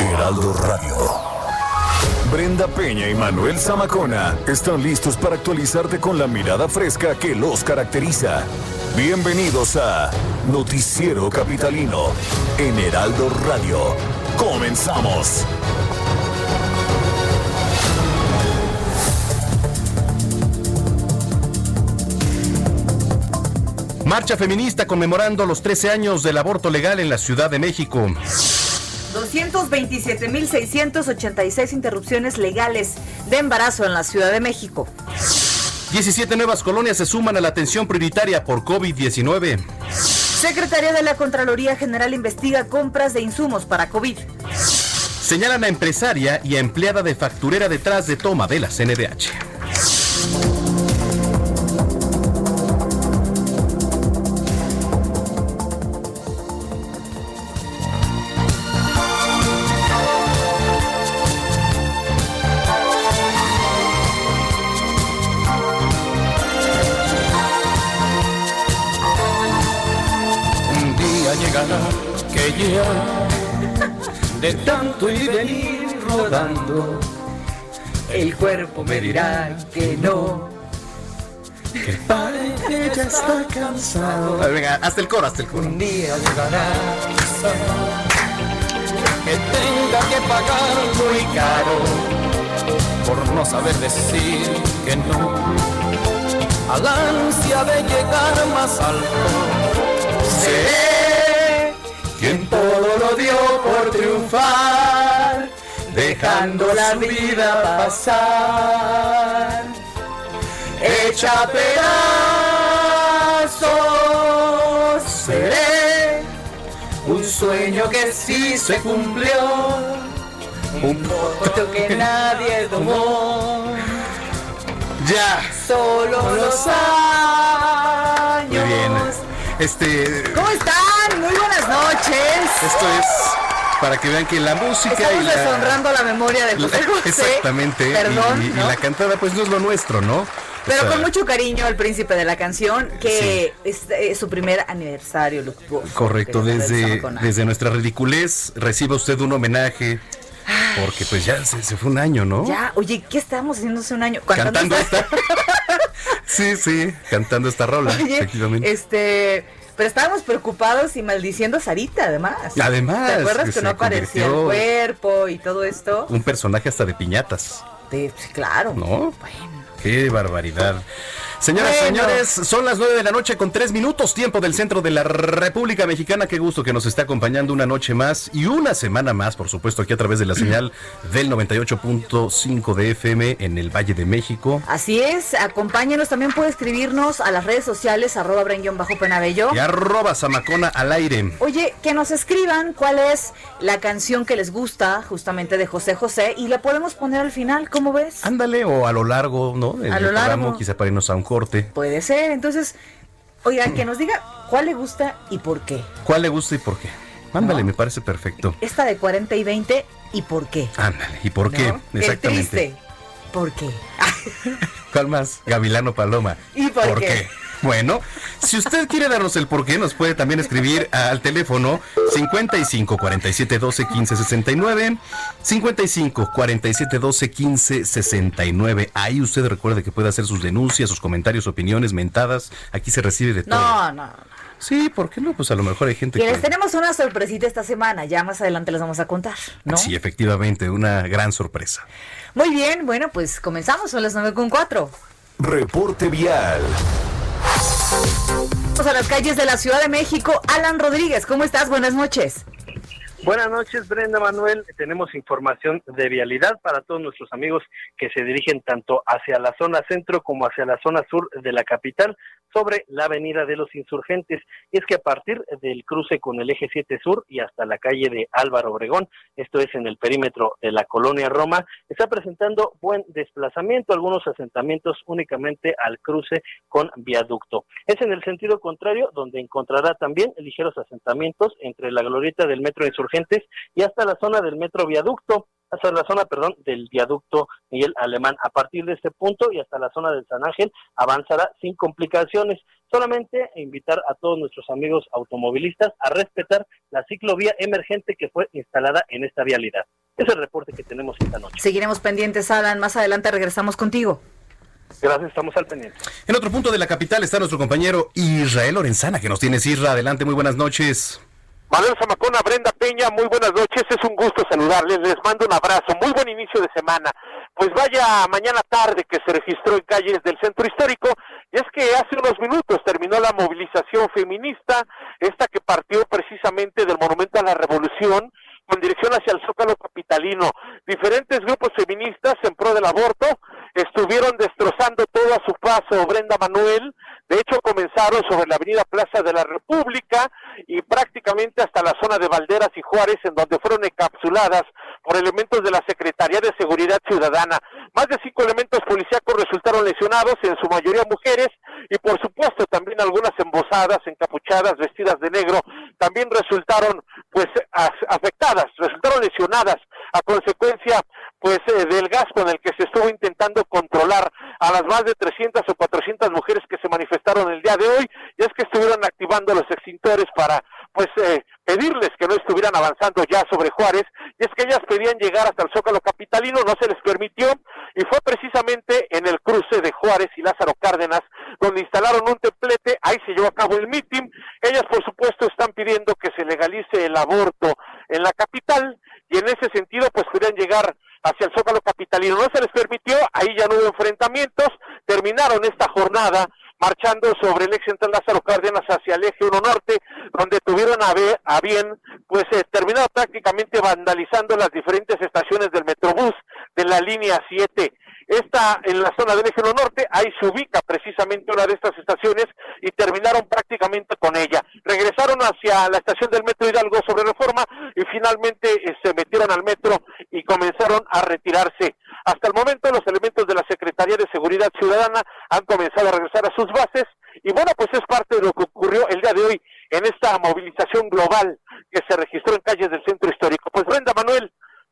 Heraldo Radio. Brenda Peña y Manuel Zamacona están listos para actualizarte con la mirada fresca que los caracteriza. Bienvenidos a Noticiero Capitalino en Heraldo Radio. Comenzamos. Marcha feminista conmemorando los 13 años del aborto legal en la Ciudad de México. 227.686 interrupciones legales de embarazo en la Ciudad de México. 17 nuevas colonias se suman a la atención prioritaria por COVID-19. Secretaría de la Contraloría General investiga compras de insumos para COVID. Señalan a empresaria y a empleada de facturera detrás de toma de la CNDH. De tanto y venir rodando, el cuerpo me dirá que no. Que pare que ya está cansado. A ver, venga, hasta el coro, hasta el coro. Un día llegará que tenga que pagar muy caro por no saber decir que no. Al ansia de llegar más alto, seré todo lo dio por triunfar, dejando la vida pasar, hecha pedazos. Seré un sueño que sí se cumplió, un voto que nadie tomó. Ya. Solo los años. Este, ¿Cómo están? Muy buenas noches. esto es para que vean que la música y Estamos la... deshonrando la memoria de José José. Exactamente. y- Perdón, y, y ¿no? la cantada pues no es lo nuestro, ¿no? O Pero sea, con mucho cariño al príncipe de la canción, que es, su primer aniversario luctuoso. Correcto, desde, desde nuestra ridiculez reciba usted un homenaje, porque pues ya se, se fue un año, ¿no? Ya, oye, ¿qué estábamos haciendo hace un año? Cantando esta. Sí, sí, cantando esta rola, Oye, efectivamente. este, pero estábamos preocupados y maldiciendo a Sarita, además. Además, ¿Te acuerdas que no aparecía el cuerpo y todo esto? Un personaje hasta de piñatas, De- sí, claro. ¿no? Bueno. Qué barbaridad. Señoras y Bueno. señores, son las 9 de la noche con 3 minutos, tiempo del centro de la República Mexicana. Qué gusto que nos esté acompañando una noche más y una semana más, por supuesto, aquí a través de la señal del 98.5 de FM en el Valle de México. Así es, acompáñenos, también puede escribirnos a las redes sociales, arroba bajo penabello. Y arroba Zamacona al aire. Oye, que nos escriban cuál es la canción que les gusta justamente de José José y la podemos poner al final, ¿cómo ves? Ándale, o a lo largo, ¿no? En A el lo largo. quizá para irnos a un corte. Puede ser, entonces, oiga, que nos diga cuál le gusta y por qué. ¿Cuál le gusta y por qué? Ándale, No. me parece perfecto. Esta de 40 y 20 y por qué. Ándale, ¿y por qué? ¿no? El Exactamente. triste. ¿Por qué? ¿Cuál más? Gavilano Paloma. ¿Y por qué? Bueno, si usted quiere darnos el por qué, nos puede también escribir al teléfono 55 47 12 15 69. 55 47 12 15 69. Ahí usted recuerde que puede hacer sus denuncias, sus comentarios, opiniones, mentadas. Aquí se recibe de todo. No, no. Sí, ¿por qué no? Pues a lo mejor hay gente Que les tenemos una sorpresita esta semana, ya más adelante les vamos a contar, ¿no? Sí, efectivamente, una gran sorpresa. Muy bien, bueno, pues comenzamos, son las 9 con 4. Reporte vial. Vamos a las calles de la Ciudad de México. Alan Rodríguez, ¿cómo estás? Buenas noches. Buenas noches, Brenda Manuel. Tenemos información de vialidad para todos nuestros amigos que se dirigen tanto hacia la zona centro como hacia la zona sur de la capital sobre la avenida de los insurgentes. Es que a partir del cruce con el eje 7 sur y hasta la calle de Álvaro Obregón, esto es en el perímetro de la colonia Roma, está presentando buen desplazamiento, algunos asentamientos únicamente al cruce con viaducto. Es en el sentido contrario donde encontrará también ligeros asentamientos entre la glorieta del metro insurgente y hasta la zona del metro viaducto, hasta la zona, perdón, del viaducto Miguel Alemán. A partir de este punto y hasta la zona del San Ángel avanzará sin complicaciones. Solamente invitar a todos nuestros amigos automovilistas a respetar la ciclovía emergente que fue instalada en esta vialidad. Es el reporte que tenemos esta noche. Seguiremos pendientes, Alan. Más adelante regresamos contigo. Gracias, estamos al pendiente. En otro punto de la capital está nuestro compañero Israel Lorenzana, que nos tiene Isra. Adelante, muy buenas noches. Manuel Zamacona, Brenda Peña, muy buenas noches, es un gusto saludarles, les mando un abrazo, muy buen inicio de semana. Pues vaya mañana tarde que se registró en calles del centro histórico, y es que hace unos minutos terminó la movilización feminista, esta que partió precisamente del Monumento a la Revolución, con dirección hacia el Zócalo Capitalino. Diferentes grupos feministas en pro del aborto estuvieron destrozando todo a su paso Brenda Manuel. De hecho, comenzaron sobre la avenida Plaza de la República y prácticamente hasta la zona de Valderas y Juárez, en donde fueron encapsuladas por elementos de la Secretaría de Seguridad Ciudadana. Más de cinco elementos policíacos resultaron lesionados, en su mayoría mujeres, y por supuesto también algunas embosadas, encapuchadas, vestidas de negro, también resultaron pues afectadas, resultaron lesionadas a consecuencia pues eh, del gas con el que se estuvo a las más de 300 o 400 mujeres que se manifestaron el día de hoy, y es que estuvieron activando los extintores para pues eh, pedirles que no estuvieran avanzando ya sobre Juárez, y es que ellas pedían llegar hasta el Zócalo Capitalino, no se les permitió, y fue precisamente en el cruce de Juárez y Lázaro Cárdenas, donde instalaron un templete, ahí se llevó a cabo el mitin, ellas por supuesto están pidiendo que se legalice el aborto en la capital, y en ese sentido pues pudieran llegar hacia el Zócalo Capitalino. No se les permitió, ahí ya no hubo enfrentamientos, terminaron esta jornada marchando sobre el ex central Lázaro Cárdenas hacia el eje 1 norte, donde tuvieron a, a bien, pues eh, terminaron prácticamente vandalizando las diferentes estaciones del Metrobús de la línea 7. Esta en la zona del eje 1 norte, ahí se ubica precisamente una de estas estaciones y terminaron prácticamente con ella. Regresaron hacia la estación del Metro Hidalgo sobre Reforma y finalmente eh, se metieron al metro y comenzaron a retirarse. Hasta el momento los elementos de la Secretaría de Seguridad Ciudadana han comenzado a regresar a sus bases y bueno, pues es parte de lo que ocurrió el día de hoy en esta movilización global que se registró en calles del centro histórico. Pues Brenda Manuel,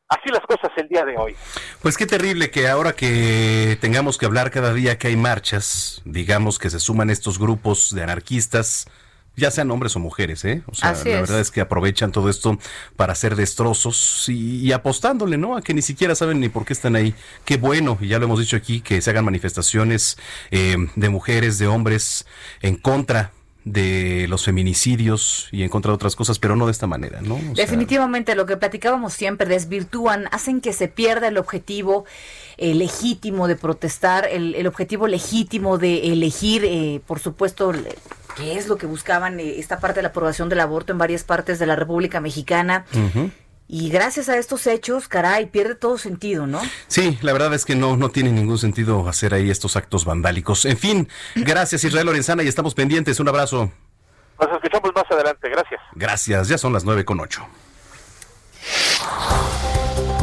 así las cosas el día de hoy. Pues qué terrible que ahora que tengamos que hablar cada día que hay marchas, digamos que se suman estos grupos de anarquistas, ya sean hombres o mujeres, ¿eh? O sea, la verdad es que aprovechan todo esto para hacer destrozos y, apostándole, ¿no? A que ni siquiera saben ni por qué están ahí. Qué bueno, y ya lo hemos dicho aquí, que se hagan manifestaciones eh, de mujeres, de hombres en contra de los feminicidios y en contra de otras cosas, pero no de esta manera, ¿no? Definitivamente lo que platicábamos siempre desvirtúan, hacen que se pierda el objetivo eh, legítimo de protestar, el, objetivo legítimo de elegir, eh, por supuesto, qué es lo que buscaban eh, esta parte de la aprobación del aborto en varias partes de la República Mexicana. Y gracias a estos hechos, caray, pierde todo sentido, ¿no? Sí, la verdad es que no, no tiene ningún sentido hacer ahí estos actos vandálicos. En fin, gracias Israel Lorenzana y estamos pendientes. Un abrazo. Nos escuchamos más adelante, gracias. Gracias, ya son las nueve con ocho.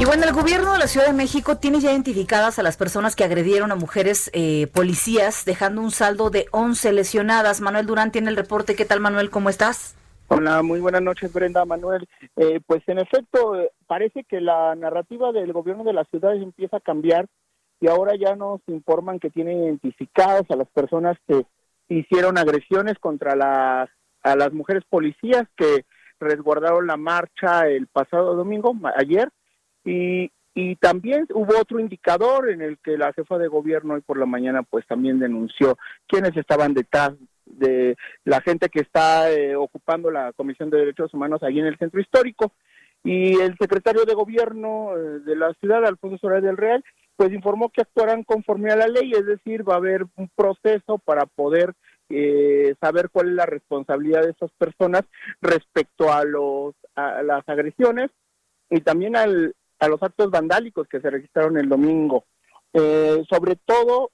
Y bueno, el gobierno de la Ciudad de México tiene ya identificadas a las personas que agredieron a mujeres eh, policías, dejando un saldo de 11 lesionadas. Manuel Durán tiene el reporte. ¿Qué tal, Manuel? ¿Cómo estás? Hola, muy buenas noches, Brenda Manuel. Eh, pues en efecto, eh, parece que la narrativa del gobierno de la ciudad empieza a cambiar y ahora ya nos informan que tienen identificados a las personas que hicieron agresiones contra las, a las mujeres policías que resguardaron la marcha el pasado domingo, ayer, y, y también hubo otro indicador en el que la jefa de gobierno hoy por la mañana pues también denunció quienes estaban detrás de la gente que está eh, ocupando la Comisión de Derechos Humanos ahí en el centro histórico. Y el secretario de gobierno eh, de la ciudad, Alfonso Soler del Real, pues informó que actuarán conforme a la ley, es decir, va a haber un proceso para poder eh, saber cuál es la responsabilidad de esas personas respecto a los a las agresiones y también al, a los actos vandálicos que se registraron el domingo. Eh, sobre todo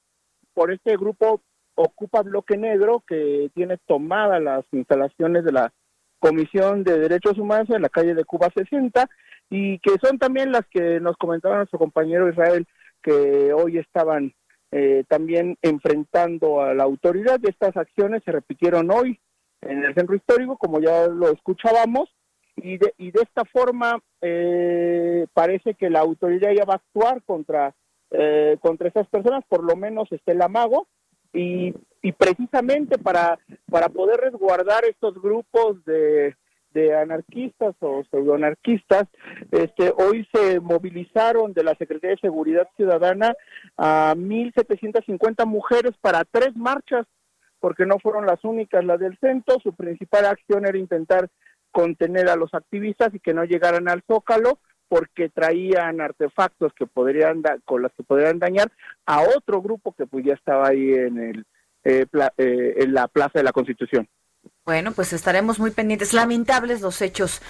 por este grupo Ocupa Bloque Negro que tiene tomadas las instalaciones de la Comisión de Derechos Humanos en la calle de Cuba 60 y que son también las que nos comentaba nuestro compañero Israel que hoy estaban eh, también enfrentando a la autoridad. Estas acciones se repitieron hoy en el centro histórico, como ya lo escuchábamos, y de, y de esta forma eh, parece que la autoridad ya va a actuar contra, eh, contra esas personas, por lo menos este el amago, y, y precisamente para, para poder resguardar estos grupos de, de anarquistas o pseudoanarquistas, este, hoy se movilizaron de la Secretaría de Seguridad Ciudadana a 1.750 mujeres para tres marchas, porque no fueron las únicas las del centro. Su principal acción era intentar contener a los activistas y que no llegaran al zócalo porque traían artefactos que podrían con los que podrían dañar a otro grupo que pues ya estaba ahí en el eh, eh, en la Plaza de la Constitución. Bueno, pues estaremos muy pendientes. Lamentables los hechos,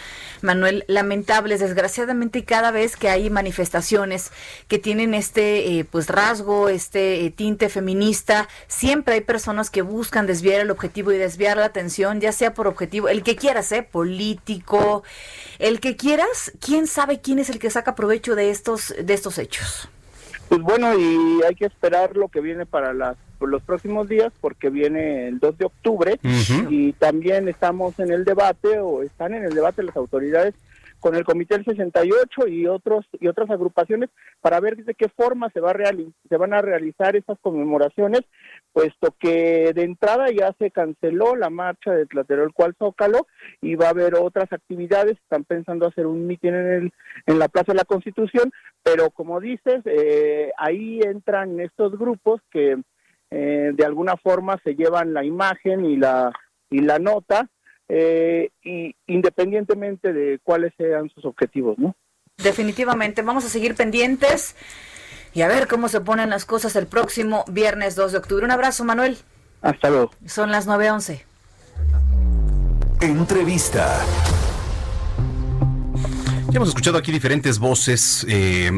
Manuel, lamentables. Desgraciadamente, cada vez que hay manifestaciones que tienen este eh, pues rasgo, este eh, tinte feminista, siempre hay personas que buscan desviar el objetivo y desviar la atención, ya sea por objetivo, el que quieras, ¿eh? político, el que quieras. ¿Quién sabe quién es el que saca provecho de estos de estos hechos? Pues bueno, y hay que esperar lo que viene para las los próximos días porque viene el 2 de octubre y también estamos en el debate o están en el debate las autoridades con el Comité del 68 y otros y otras agrupaciones para ver de qué forma se va a se van a realizar estas conmemoraciones, puesto que de entrada ya se canceló la marcha de Tlaterol cual Zócalo y va a haber otras actividades, están pensando hacer un mitin en el en la Plaza de la Constitución, pero como dices, eh, ahí entran estos grupos que eh, de alguna forma se llevan la imagen y la, y la nota, eh, y independientemente de cuáles sean sus objetivos, ¿no? Definitivamente, vamos a seguir pendientes y a ver cómo se ponen las cosas el próximo viernes 2 de octubre. Un abrazo, Manuel. Hasta luego. Son las 9.11. Entrevista. Ya hemos escuchado aquí diferentes voces eh,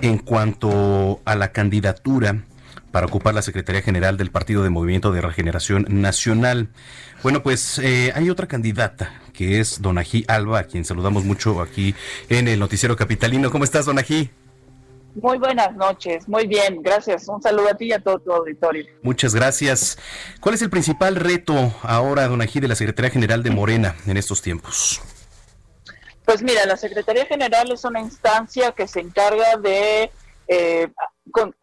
en cuanto a la candidatura para ocupar la Secretaría General del Partido de Movimiento de Regeneración Nacional. Bueno, pues eh, hay otra candidata que es Donají Alba, a quien saludamos mucho aquí en el Noticiero Capitalino. ¿Cómo estás, Donají? Muy buenas noches, muy bien, gracias. Un saludo a ti y a todo tu auditorio. Muchas gracias. ¿Cuál es el principal reto ahora, Donají, de la Secretaría General de Morena en estos tiempos? Pues mira, la Secretaría General es una instancia que se encarga de eh,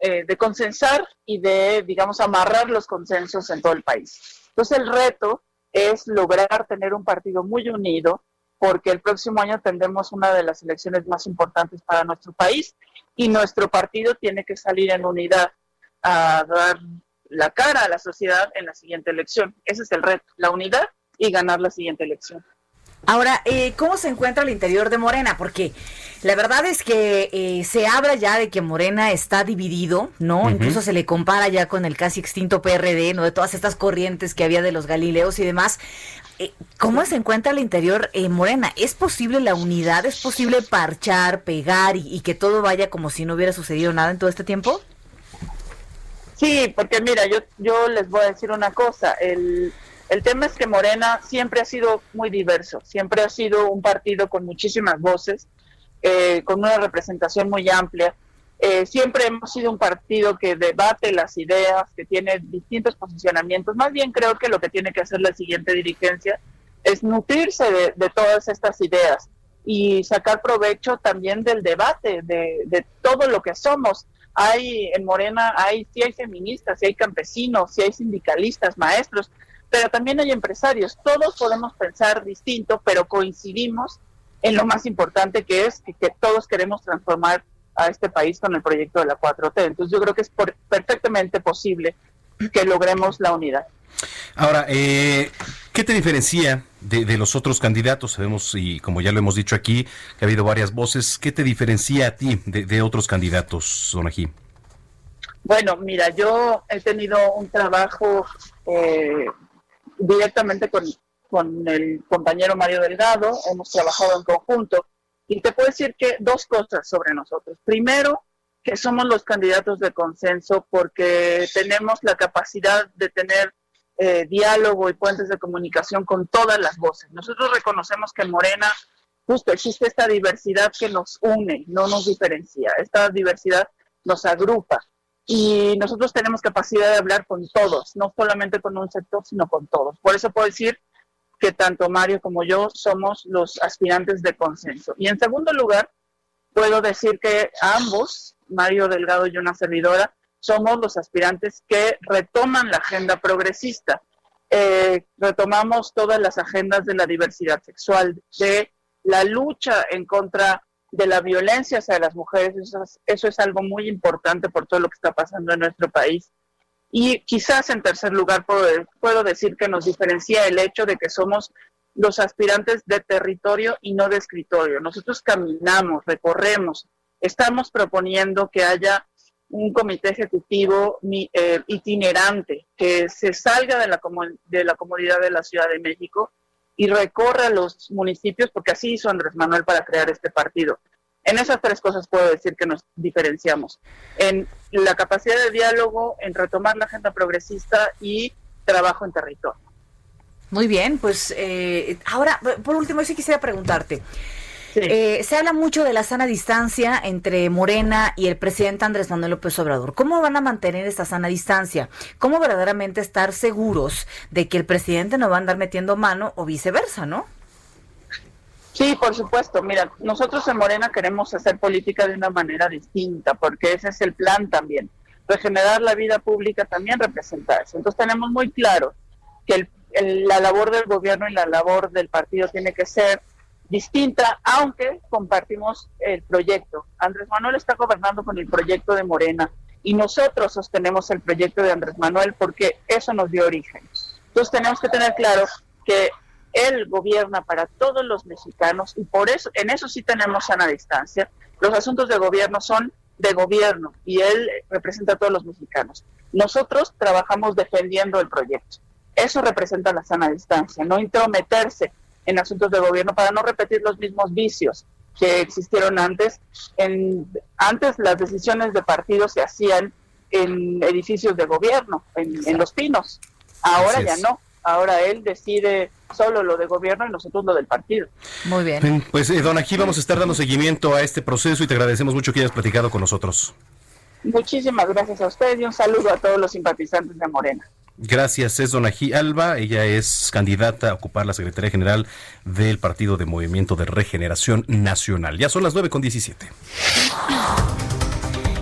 eh, de consensar y de, digamos, amarrar los consensos en todo el país. Entonces el reto es lograr tener un partido muy unido porque el próximo año tendremos una de las elecciones más importantes para nuestro país y nuestro partido tiene que salir en unidad a dar la cara a la sociedad en la siguiente elección. Ese es el reto, la unidad y ganar la siguiente elección. Ahora, eh, ¿cómo se encuentra el interior de Morena? Porque la verdad es que eh, se habla ya de que Morena está dividido, ¿no? Incluso se le compara ya con el casi extinto PRD, ¿no? De todas estas corrientes que había de los Galileos y demás. Eh, ¿Cómo se encuentra el interior Morena? ¿Es posible la unidad? ¿Es posible parchar, pegar y, y que todo vaya como si no hubiera sucedido nada en todo este tiempo? Sí, porque mira, yo, yo les voy a decir una cosa. El, el tema es que Morena siempre ha sido muy diverso, siempre ha sido un partido con muchísimas voces, eh, con una representación muy amplia. Eh, siempre hemos sido un partido que debate las ideas, que tiene distintos posicionamientos. Más bien creo que lo que tiene que hacer la siguiente dirigencia es nutrirse de, todas estas ideas y sacar provecho también del debate, de, de, todo lo que somos. Hay en Morena, hay, sí hay feministas, sí hay campesinos, sí hay sindicalistas, maestros, pero también hay empresarios. Todos podemos pensar distinto, pero coincidimos en lo más importante que es que, todos queremos transformar a este país con el proyecto de la 4T. Entonces yo creo que es perfectamente posible que logremos la unidad. Ahora, eh, ¿qué te diferencia de, los otros candidatos? Sabemos, y como ya lo hemos dicho aquí, que ha habido varias voces. ¿Qué te diferencia a ti de, otros candidatos, Donají? Bueno, mira, yo he tenido un trabajo eh, directamente con, con el compañero Mario Delgado, hemos trabajado en conjunto y te puedo decir que dos cosas sobre nosotros. Primero, que somos los candidatos de consenso porque tenemos la capacidad de tener eh, diálogo y puentes de comunicación con todas las voces. Nosotros reconocemos que en Morena justo existe esta diversidad que nos une, no nos diferencia. Esta diversidad nos agrupa y nosotros tenemos capacidad de hablar con todos, no solamente con un sector, sino con todos. Por eso puedo decir que tanto Mario como yo somos los aspirantes de consenso. Y en segundo lugar, puedo decir que ambos, Mario Delgado y una servidora, somos los aspirantes que retoman la agenda progresista. Eh, retomamos todas las agendas de la diversidad sexual, de la lucha en contra de la violencia hacia las mujeres. Eso es, algo muy importante por todo lo que está pasando en nuestro país. Y quizás en tercer lugar puedo, puedo decir que nos diferencia el hecho de que somos los aspirantes de territorio y no de escritorio. Nosotros caminamos, recorremos, estamos proponiendo que haya un comité ejecutivo eh, itinerante que se salga de la, de la comunidad de la Ciudad de México y recorra los municipios, porque así hizo Andrés Manuel para crear este partido. En esas tres cosas puedo decir que nos diferenciamos. En la capacidad de diálogo, en retomar la agenda progresista y trabajo en territorio. Muy bien, pues eh, ahora, por último, sí quisiera preguntarte. Eh, se habla mucho de la sana distancia entre Morena y el presidente Andrés Manuel López Obrador. ¿Cómo van a mantener esta sana distancia? ¿Cómo verdaderamente estar seguros de que el presidente no va a andar metiendo mano o viceversa, no? Sí, por supuesto. Mira, nosotros en Morena queremos hacer política de una manera distinta, porque ese es el plan también. Regenerar la vida pública también representa eso. Entonces tenemos muy claro que la labor del gobierno y la labor del partido tiene que ser distinta, aunque compartimos el proyecto. Andrés Manuel está gobernando con el proyecto de Morena y nosotros sostenemos el proyecto de Andrés Manuel porque eso nos dio origen. Entonces tenemos que tener claro que él gobierna para todos los mexicanos y por eso, en eso sí tenemos sana distancia. Los asuntos de gobierno son de gobierno y él representa a todos los mexicanos. Nosotros trabajamos defendiendo el proyecto. Eso representa la sana distancia, no intrometerse en asuntos de gobierno para no repetir los mismos vicios que existieron antes. En, antes las decisiones de partidos se hacían en edificios de gobierno, en, Los Pinos. Ahora ya no. Ahora él decide solo lo de gobierno y nosotros lo del partido. Muy bien. Pues, eh, don Aquí, vamos a estar dando seguimiento a este proceso y te agradecemos mucho que hayas platicado con nosotros. Muchísimas gracias a ustedes y un saludo a todos los simpatizantes de Morena. Gracias, es Donají Alba. Ella es candidata a ocupar la Secretaría General del Partido de Movimiento de Regeneración Nacional. Ya son las 9 con 17.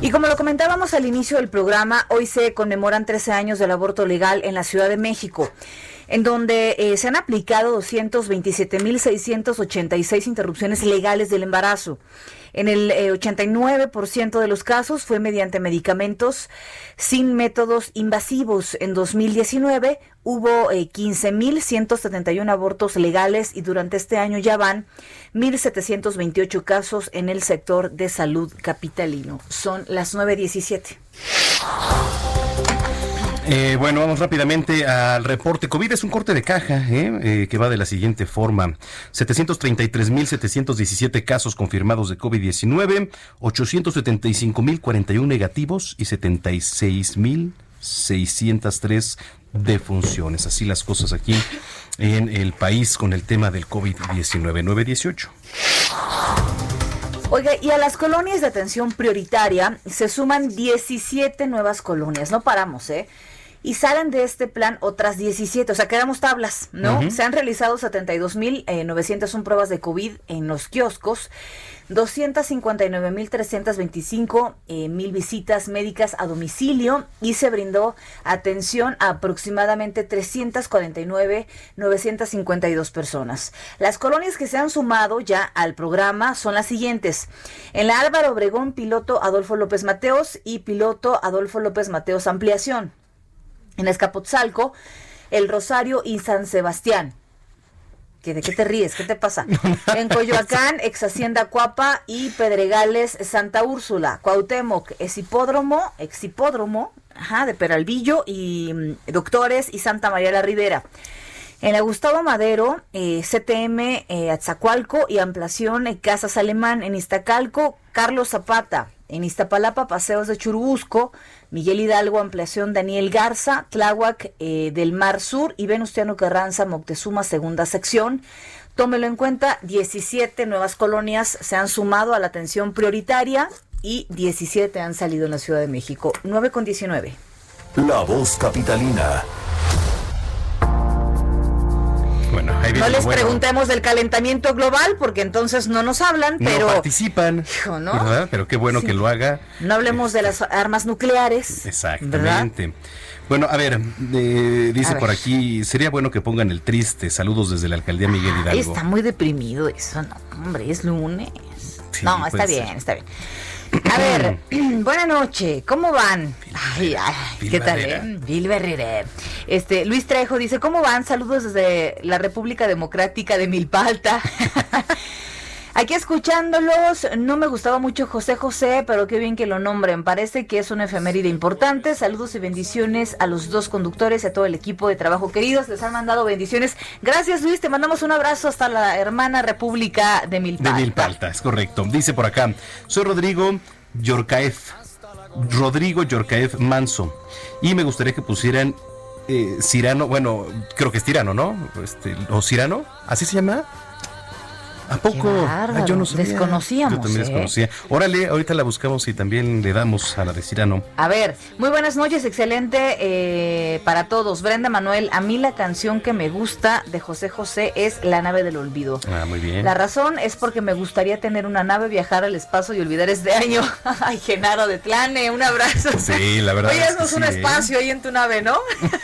Y como lo comentábamos al inicio del programa, hoy se conmemoran 13 años del aborto legal en la Ciudad de México en donde eh, se han aplicado 227.686 interrupciones legales del embarazo. En el 89% eh, de los casos fue mediante medicamentos sin métodos invasivos. En 2019 hubo 15.171 eh, abortos legales y durante este año ya van 1.728 casos en el sector de salud capitalino. Son las 9.17. Eh, bueno, vamos rápidamente al reporte. COVID es un corte de caja ¿eh? Eh, que va de la siguiente forma. 733.717 casos confirmados de COVID-19, 875.041 negativos y 76.603 defunciones. Así las cosas aquí en el país con el tema del COVID-19. 918. Oiga, y a las colonias de atención prioritaria se suman 17 nuevas colonias. No paramos, ¿eh? Y salen de este plan otras 17, o sea, quedamos tablas, ¿no? Se han realizado 72.901 eh, pruebas de COVID en los kioscos, 259.325 eh, mil visitas médicas a domicilio y se brindó atención a aproximadamente 349.952 personas. Las colonias que se han sumado ya al programa son las siguientes. En la Álvaro Obregón, piloto Adolfo López Mateos y piloto Adolfo López Mateos Ampliación en Escapotzalco, El Rosario y San Sebastián. ¿De qué te ríes? ¿Qué te pasa? En Coyoacán, ex Hacienda Cuapa y Pedregales, Santa Úrsula, Cuauhtémoc, Exipódromo, Exipódromo, ajá, de Peralvillo y mm, Doctores y Santa María la Ribera. En la Gustavo Madero, eh, CTM eh, Atzacualco y ampliación eh, Casas Alemán en Iztacalco, Carlos Zapata. En Iztapalapa, Paseos de Churubusco, Miguel Hidalgo, ampliación Daniel Garza, Tláhuac eh, del Mar Sur y Venustiano Carranza, Moctezuma, segunda sección. Tómelo en cuenta, 17 nuevas colonias se han sumado a la atención prioritaria y 17 han salido en la Ciudad de México. 9 con 19. La voz capitalina. Bueno, ahí No les bueno. preguntemos del calentamiento global porque entonces no nos hablan, No pero participan, Hijo, ¿no? ¿verdad? Pero qué bueno Sí. que lo haga. no hablemos de las armas nucleares. Exactamente. Bueno, a ver, eh, dice A por aquí, sería bueno que pongan el triste. Saludos desde la alcaldía Miguel Hidalgo. está muy deprimido eso, no, hombre, es lunes. no, está bien, ser. está bien. A ver, buena noche, ¿cómo van? Ay, ay, ¿qué tal? Eh? Barrera. Este, Luis Trejo dice, ¿cómo van? Saludos desde la República Democrática de Milpalta. Aquí escuchándolos, no me gustaba mucho José José, pero qué bien que lo nombren. Parece que es una efeméride importante. Saludos y bendiciones a los dos conductores y a todo el equipo de trabajo queridos. Les han mandado bendiciones. Gracias Luis, te mandamos un abrazo hasta la hermana República de De Milpalta. Milpalta, es correcto. Dice por acá, soy Rodrigo Yorcaef. Rodrigo Yorcaef Manso. Y me gustaría que pusieran eh, Cirano, bueno, creo que es Tirano, ¿no? Este, o Cirano, ¿así se llama? ¿A poco? Ah, yo no sabía. desconocíamos, Yo también ¿eh? desconocía. Órale, ahorita la buscamos y también le damos a la de Cirano. A ver, muy buenas noches, excelente eh, para todos. Brenda Manuel, a mí la canción que me gusta de José José es La nave del olvido. Ah, muy bien. La razón es porque me gustaría tener una nave, viajar al espacio y olvidar este año. Ay, Genaro de Tlane, un abrazo. Sí, la verdad Oye, es que haznos un sí, ¿eh? espacio ahí en tu nave, ¿no?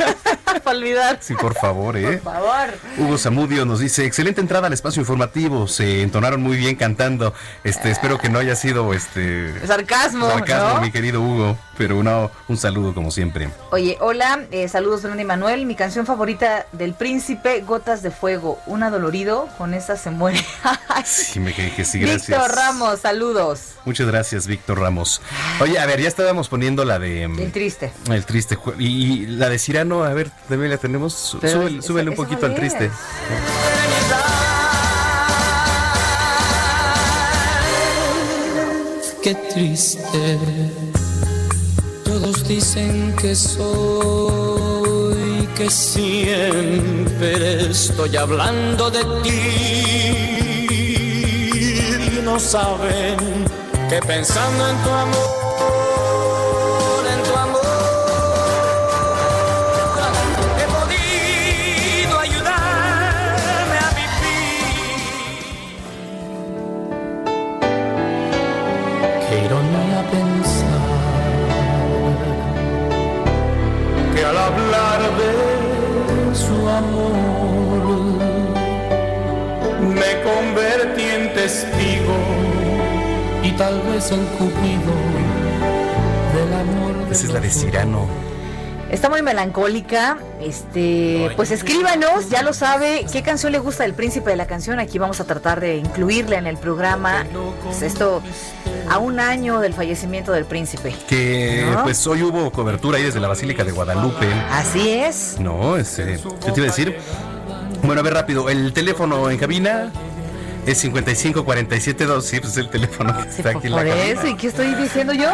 Para olvidar. Sí, por favor, ¿eh? Por favor. Hugo Zamudio nos dice, excelente entrada al espacio informativo, se entonaron muy bien cantando. Este, espero que no haya sido este Sarcasmo, sarcasmo, ¿no? mi querido Hugo, pero una- un saludo como siempre. Oye, hola, eh, saludos Brenda y Manuel. Mi canción favorita del príncipe, Gotas de Fuego. Un adolorido, con esa se muere. Sí, me quedé que sí, gracias. Víctor Ramos, saludos. Muchas gracias, Víctor Ramos. Oye, a ver, ya estábamos poniendo la de mm, El triste. el triste y, y la de Cirano, a ver, también la tenemos. Súbele, súbele un poquito no al triste. es. Qué triste. Todos dicen que soy, que siempre estoy hablando de ti. Y no saben que pensando en tu amor, al hablar de su amor me convertí en testigo y tal vez en cupido del amor. Esa es la de Cirano. Está muy melancólica. Este, pues escríbanos, ya lo sabe, qué canción le gusta del príncipe de la canción. Aquí vamos a tratar de incluirla en el programa. Pues esto a un año del fallecimiento del príncipe. Que ¿No? pues hoy hubo cobertura ahí desde la Basílica de Guadalupe. Así es. No, este, ¿qué te iba a decir? Bueno, a ver rápido, el teléfono en cabina es 55 47 2, sí, pues es el teléfono que está aquí en la Por cabina. eso, ¿y qué estoy diciendo yo?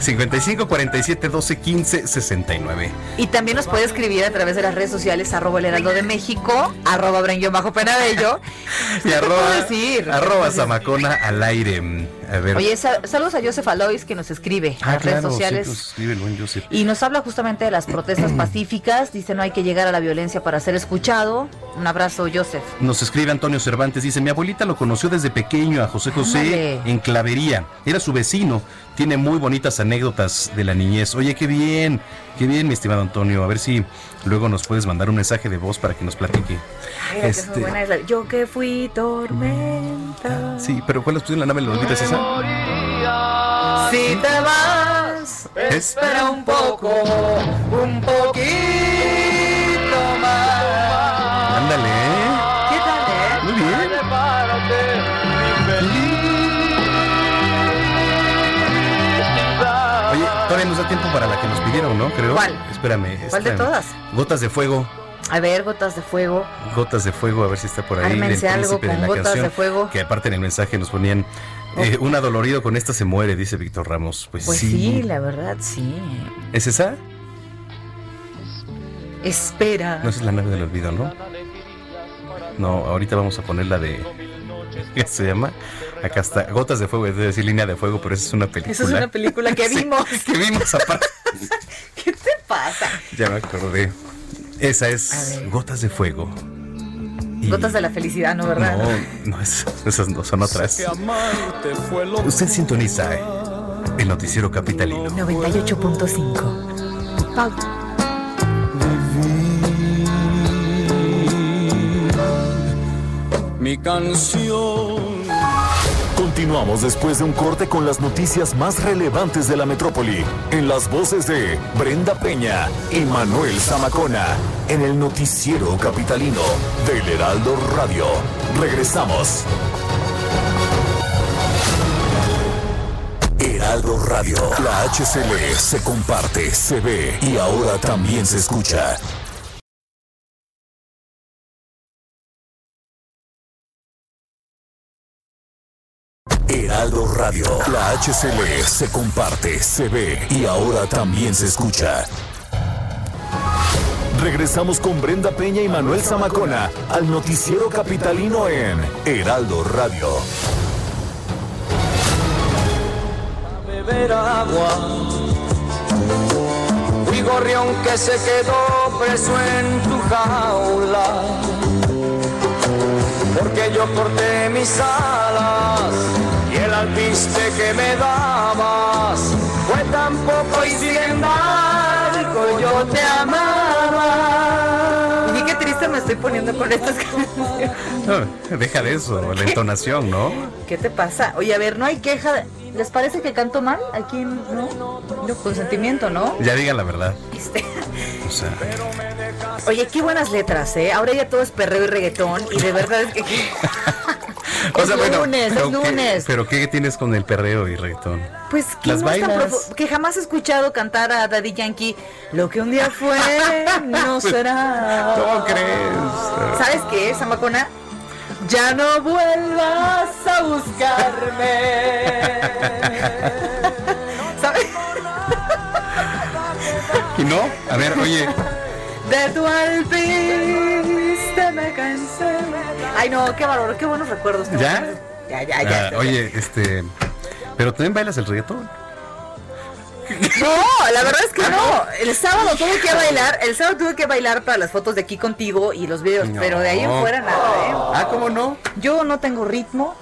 55 47 12 15 69. Y también nos puede escribir a través de las redes sociales, arroba el heraldo de México, arroba bajo penabello. Y arroba, decir? arroba Zamacona al aire. A ver. Oye, sa- saludos a Joseph Alois que nos escribe ah, las claro, redes sociales. pues, escribe el buen Joseph. Y nos habla justamente de las protestas pacíficas. Dice, no hay que llegar a la violencia para ser escuchado. Un abrazo, Joseph. Nos escribe Antonio Cervantes, dice, mi abuelita lo conoció desde pequeño a José José en Clavería, era su vecino, tiene muy bonitas anécdotas de la niñez. Oye, qué bien, qué bien, mi estimado Antonio, a ver si luego nos puedes mandar un mensaje de voz para que nos platique. Ay, Este, buena es la- Yo que fui tormenta. sí, pero ¿cuál es pusieron la nave de los olvidas esa? Si te vas, espera un poco, un poquito nos da tiempo para la que nos pidieron, ¿no? Creo. ¿Cuál? Espérame. ¿Cuál de todas? Gotas de fuego. A ver, gotas de fuego. Gotas de fuego, a ver si está por ahí. Ármense algo con de la gotas canción, de fuego. Que aparte en el mensaje nos ponían. eh, un adolorido con esta se muere, dice Víctor Ramos. Pues, Pues sí. sí, la verdad, sí. ¿Es esa? Espera. No esa es la nave del olvido, ¿no? No, ahorita vamos a poner la de. ¿Qué se llama? Acá está. Gotas de fuego, es decir, línea de fuego, pero esa es una película. Esa es una película que Sí, vimos. que vimos aparte. ¿Qué te pasa? Ya me acordé. Esa es Gotas de Fuego. Y- Gotas de la felicidad, ¿no, verdad? No, no, es- esas no son otras. Usted sintoniza eh, el noticiero capitalino. 98.5. Pauta. Mi canción. Continuamos después de un corte con las noticias más relevantes de la metrópoli, en las voces de Brenda Peña y Manuel Zamacona, en el noticiero capitalino del Heraldo Radio. Regresamos. Heraldo Radio, la HCL se comparte, se ve y ahora también se escucha. La HCL se comparte, se ve y ahora también se escucha. Regresamos con Brenda Peña y Manuel Zamacona al noticiero capitalino en Heraldo Radio. Fui gorrión que se quedó preso en tu jaula. Porque yo corté mis alas alpiste que me dabas fue tan poco y sin embargo yo te amaba. Y qué triste me estoy poniendo con estas canciones. No, deja de eso, la entonación, ¿no? ¿Qué te pasa? Oye, a ver, no hay queja. ¿Les parece que canto mal? Aquí, ¿no? No, consentimiento, ¿no? Ya digan la verdad. Este, O sea, Oye, qué buenas letras, ¿eh? Ahora ya todo es perreo y reggaetón y de verdad es que... o Es sea, bueno, lunes, es pero ¿qué- lunes. pero ¿qué tienes con el perreo y reggaetón? Pues que Las no bailas. que jamás he escuchado cantar a Daddy Yankee lo que un día fue no Pues, será. ¿Cómo crees? ¿Sabes qué, Zamacona? Ya no vuelvas a buscarme. ¿Sabes? ¿Y no? A ver, oye, De tu alpiste me cansé. Ay, no, qué valor, qué buenos recuerdos. ¿ya? Ya, ya, ya. Ah, oye, este. Pero también bailas el reggaetón. No, la verdad es que no. El sábado tuve que bailar, el sábado tuve que bailar para las fotos de aquí contigo y los videos, No. pero de ahí en fuera nada, ¿eh? Ah, ¿cómo no? Yo no tengo ritmo.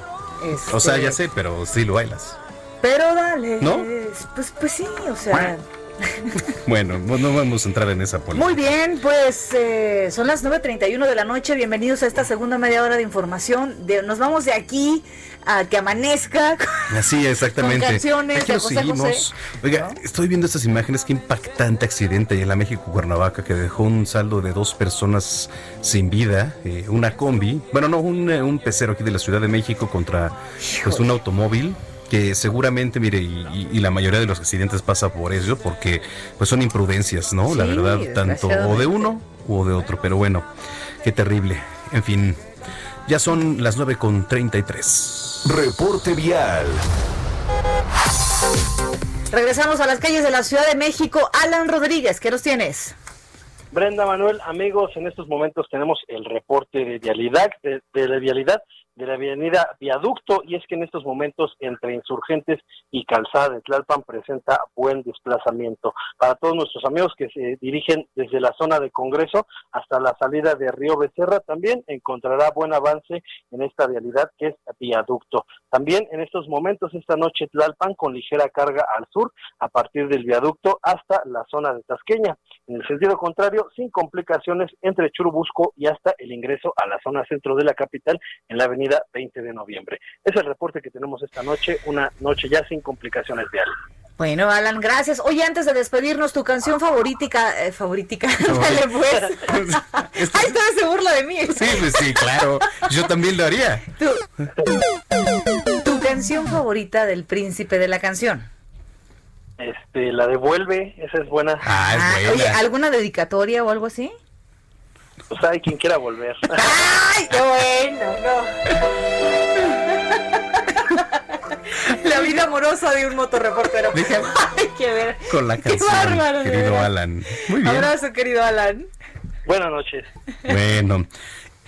este, O sea, ya sé, pero sí lo bailas. Pero dale. ¿No? Pues, pues sí, o sea. Bueno, no no vamos a entrar en esa polémica. Muy bien, pues eh, son las 9.31 de la noche. Bienvenidos a esta segunda media hora de información. De, nos vamos de aquí a que amanezca. Así, exactamente. Con canciones Aquí de nos José seguimos. José. Oiga, estoy viendo estas imágenes. Qué impactante accidente en la México Cuernavaca que dejó un saldo de dos personas sin vida. eh, una combi, bueno, no, un, eh, un pecero aquí de la Ciudad de México contra pues un automóvil que seguramente, mire, y, y- y la mayoría de los accidentes pasa por eso, porque pues son imprudencias, ¿no? la verdad, tanto o de uno o de otro, pero bueno, qué terrible. En fin, ya son las 9 con 33. Reporte vial. Regresamos a las calles de la Ciudad de México. Alan Rodríguez, ¿qué nos tienes? Brenda Manuel, amigos, en estos momentos tenemos el reporte de vialidad, de, de la vialidad de la avenida Viaducto, y es que en estos momentos entre Insurgentes y Calzada de Tlalpan presenta buen desplazamiento. Para todos nuestros amigos que se dirigen desde la zona de Congreso hasta la salida de Río Becerra, también encontrará buen avance en esta vialidad que es Viaducto. También en estos momentos, esta noche Tlalpan con ligera carga al sur, a partir del viaducto hasta la zona de Tasqueña. En el sentido contrario, sin complicaciones entre Churubusco y hasta el ingreso a la zona centro de la capital en la avenida 20 de noviembre. Es el reporte que tenemos esta noche, una noche ya sin complicaciones viales. Bueno, Alan, gracias. Oye, antes de despedirnos, tu canción favoritica, eh, favoritica, dale pues. Ay, todavía se burla de mí. Sí, pues sí, claro. Yo también lo haría. Tu, tu canción favorita del príncipe de la canción. Este, la devuelve, esa es buena. Ah, Ah, oye, ¿alguna dedicatoria o algo así? Pues hay quien quiera volver. ¡Ay, qué bueno! No. La vida amorosa de un motorreportero. Hay que ver. Con la Qué canción, bárbaro, de querido. Alan. Muy bien. Abrazo, querido Alan. Buenas noches. Bueno.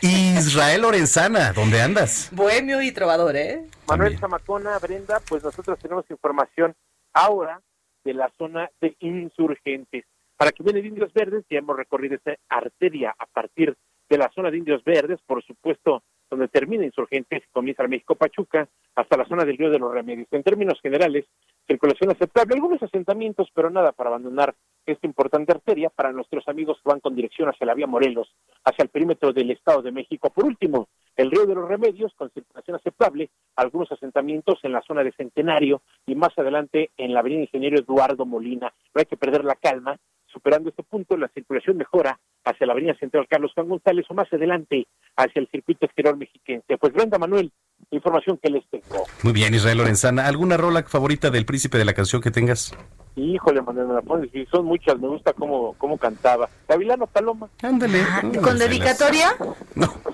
Israel Lorenzana, ¿dónde andas? Bohemio y trovador, ¿eh? Manuel Zamacona, Brenda, pues nosotros tenemos información ahora de la zona de insurgentes. Para que viene de Indios Verdes, ya hemos recorrido esta arteria a partir de la zona de Indios Verdes, por supuesto, donde termina insurgentes y comienza el México Pachuca, hasta la zona del Río de los Remedios. En términos generales, circulación aceptable, algunos asentamientos, pero nada para abandonar esta importante arteria para nuestros amigos que van con dirección hacia la vía Morelos, hacia el perímetro del Estado de México. Por último, el Río de los Remedios con circulación aceptable, algunos asentamientos en la zona de Centenario y más adelante en la avenida Ingeniero Eduardo Molina. No hay que perder la calma. Superando este punto, la circulación mejora hacia la avenida Central Carlos Juan González o más adelante hacia el circuito exterior mexiquense. Pues Brenda Manuel, información que les tengo. Muy bien, Israel Lorenzana. ¿Alguna rola favorita del príncipe de la canción que tengas? Híjole, Manuel, me la pones, y son muchas, me gusta cómo, cómo cantaba. Gavilano Paloma. Ándale. ¿Con dedicatoria?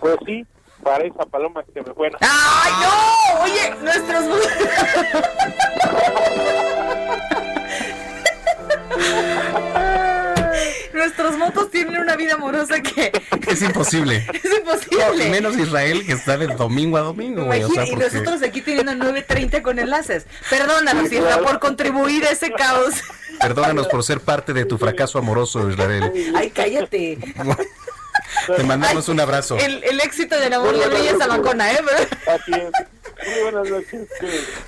Pues sí, para esa paloma que me buena. ¡Ay, no! Oye, nuestros... Nuestros motos tienen una vida amorosa que Es imposible. es imposible. No, menos Israel que está de domingo a domingo, güey. O Imagina, sea, y porque- nosotros aquí teniendo 9.30 con enlaces. Perdónanos, Isra, por contribuir a ese caos. Perdónanos por ser parte de tu fracaso amoroso, Israel. Ay, cállate. Te mandamos un abrazo. El, el éxito del amor le brilla a Zamacona, ¿eh? Así es. Muy buenas noches.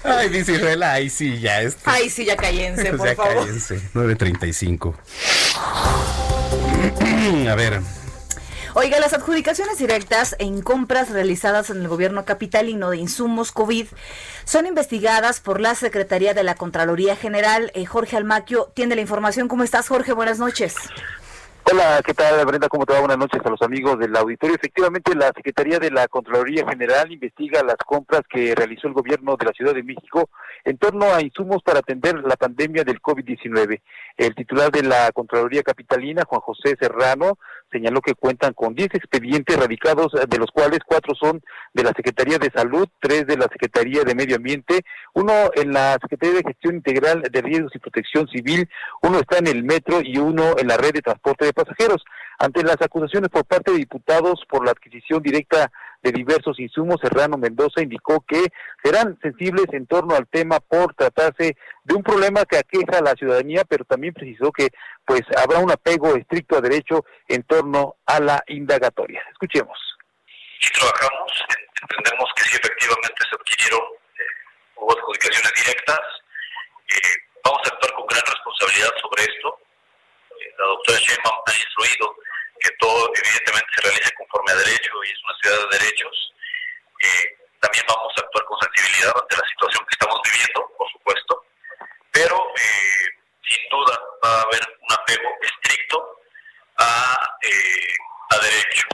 Ay, dice Israel, ay, sí, ya este. Ay, sí, ya cállense, por ya favor. cállense. 9.35. A ver, Oiga, las adjudicaciones directas en compras realizadas en el gobierno capitalino de insumos COVID son investigadas por la Secretaría de la Contraloría General. Eh, Jorge Almaquio tiene la información. ¿Cómo estás, Jorge? Buenas noches. Hola, ¿qué tal Brenda? ¿Cómo te va? Buenas noches a los amigos del auditorio. Efectivamente, la Secretaría de la Contraloría General investiga las compras que realizó el gobierno de la Ciudad de México en torno a insumos para atender la pandemia del COVID-19. El titular de la Contraloría Capitalina, Juan José Serrano, señaló que cuentan con 10 expedientes radicados, eh, de los cuales cuatro son de la Secretaría de Salud, tres de la Secretaría de Medio Ambiente, uno en la Secretaría de Gestión Integral de Riesgos y Protección Civil, uno está en el metro y uno en la red de transporte de pasajeros. Ante las acusaciones por parte de diputados por la adquisición directa de diversos insumos, Serrano Mendoza indicó que serán sensibles en torno al tema por tratarse de un problema que aqueja a la ciudadanía, pero también precisó que pues habrá un apego estricto a derecho en torno a la indagatoria. Escuchemos. trabajamos, entendemos que sí efectivamente se adquirieron, eh, hubo adjudicaciones directas, eh, vamos a actuar con gran responsabilidad sobre esto. Eh, la doctora Sheinbaum ha instruido que todo evidentemente se realice conforme a derecho y es una ciudad de derechos. Eh, también vamos a actuar con sensibilidad ante la situación que estamos viviendo, por supuesto, pero eh, sin duda va a haber un apego estricto a, eh, a derecho.